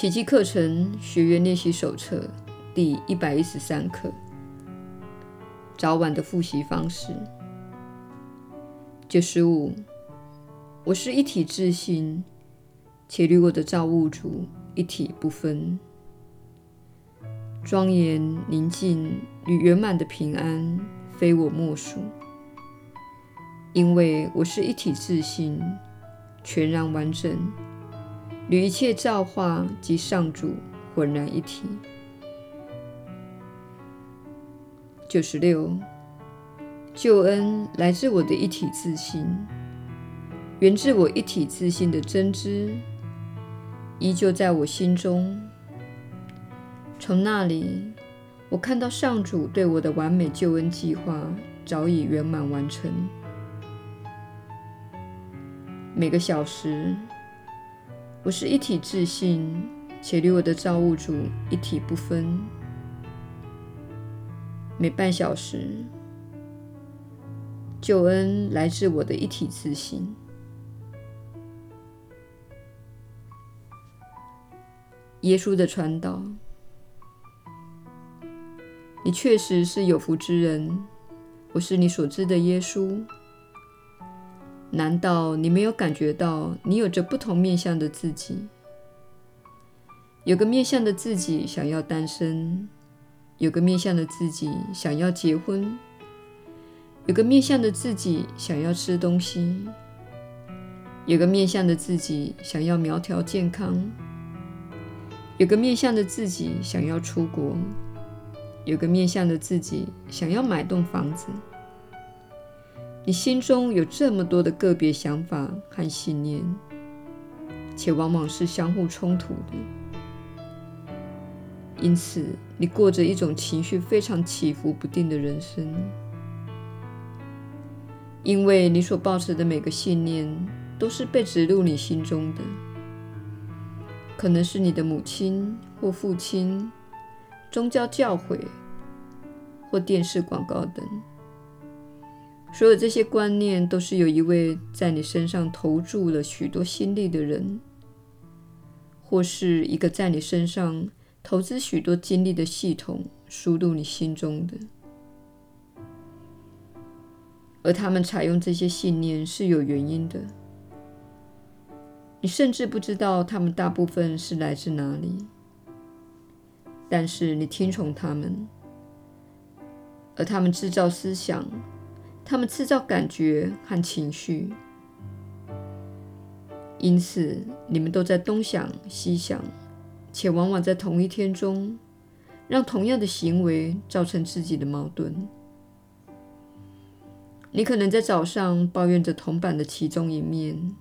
奇迹课程学员练习手册第一百一十三课：早晚的复习方式。九十五，我是一体自性，且与我的造物主一体不分。庄严、宁静与圆满的平安，非我莫属。因为我是一体自信，全然完整。与一切造化及上主浑然一体。九十六，救恩来自我的一体自信，源自我一体自信的真知，依旧在我心中。从那里，我看到上主对我的完美救恩计划早已圆满完成。每个小时。我是一体自性，且与我的造物主一体不分。每半小时，救恩来自我的一体自性。耶稣的传导，你确实是有福之人。我是你所知的耶稣。难道你没有感觉到，你有着不同面向的自己？有个面向的自己想要单身，有个面向的自己想要结婚，有个面向的自己想要吃东西，有个面向的自己想要苗条健康，有个面向的自己想要出国，有个面向的自己想要买栋房子。你心中有这么多的个别想法和信念，且往往是相互冲突的，因此你过着一种情绪非常起伏不定的人生。因为你所抱持的每个信念都是被植入你心中的，可能是你的母亲或父亲、宗教教诲或电视广告等。所有这些观念都是由一位在你身上投注了许多心力的人，或是一个在你身上投资许多精力的系统输入你心中的。而他们采用这些信念是有原因的，你甚至不知道他们大部分是来自哪里，但是你听从他们，而他们制造思想。他们制造感觉和情绪，因此你们都在东想西想，且往往在同一天中，让同样的行为造成自己的矛盾。你可能在早上抱怨着铜板的其中一面，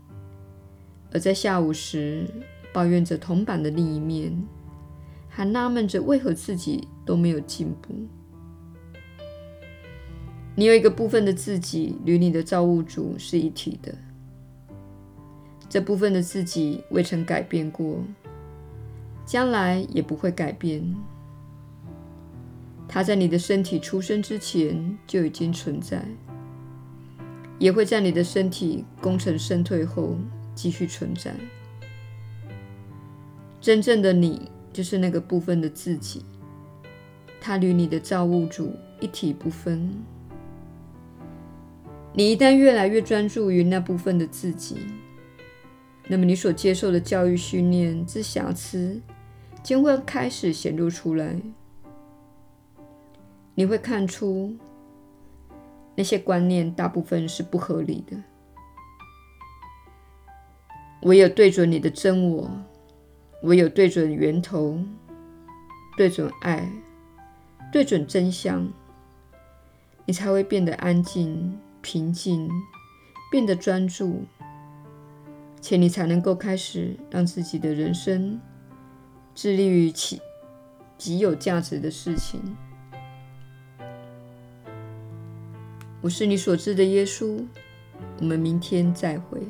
而在下午时抱怨着铜板的另一面，还纳闷着为何自己都没有进步。你有一个部分的自己与你的造物主是一体的，这部分的自己未曾改变过，将来也不会改变。它在你的身体出生之前就已经存在，也会在你的身体功成身退后继续存在。真正的你就是那个部分的自己，它与你的造物主一体不分。你一旦越来越专注于那部分的自己，那么你所接受的教育训练之瑕疵将会开始显露出来。你会看出那些观念大部分是不合理的。唯有对准你的真我，唯有对准源头，对准爱，对准真相，你才会变得安静。平静，变得专注，且你才能够开始让自己的人生致力于其极有价值的事情。我是你所知的耶稣，我们明天再会。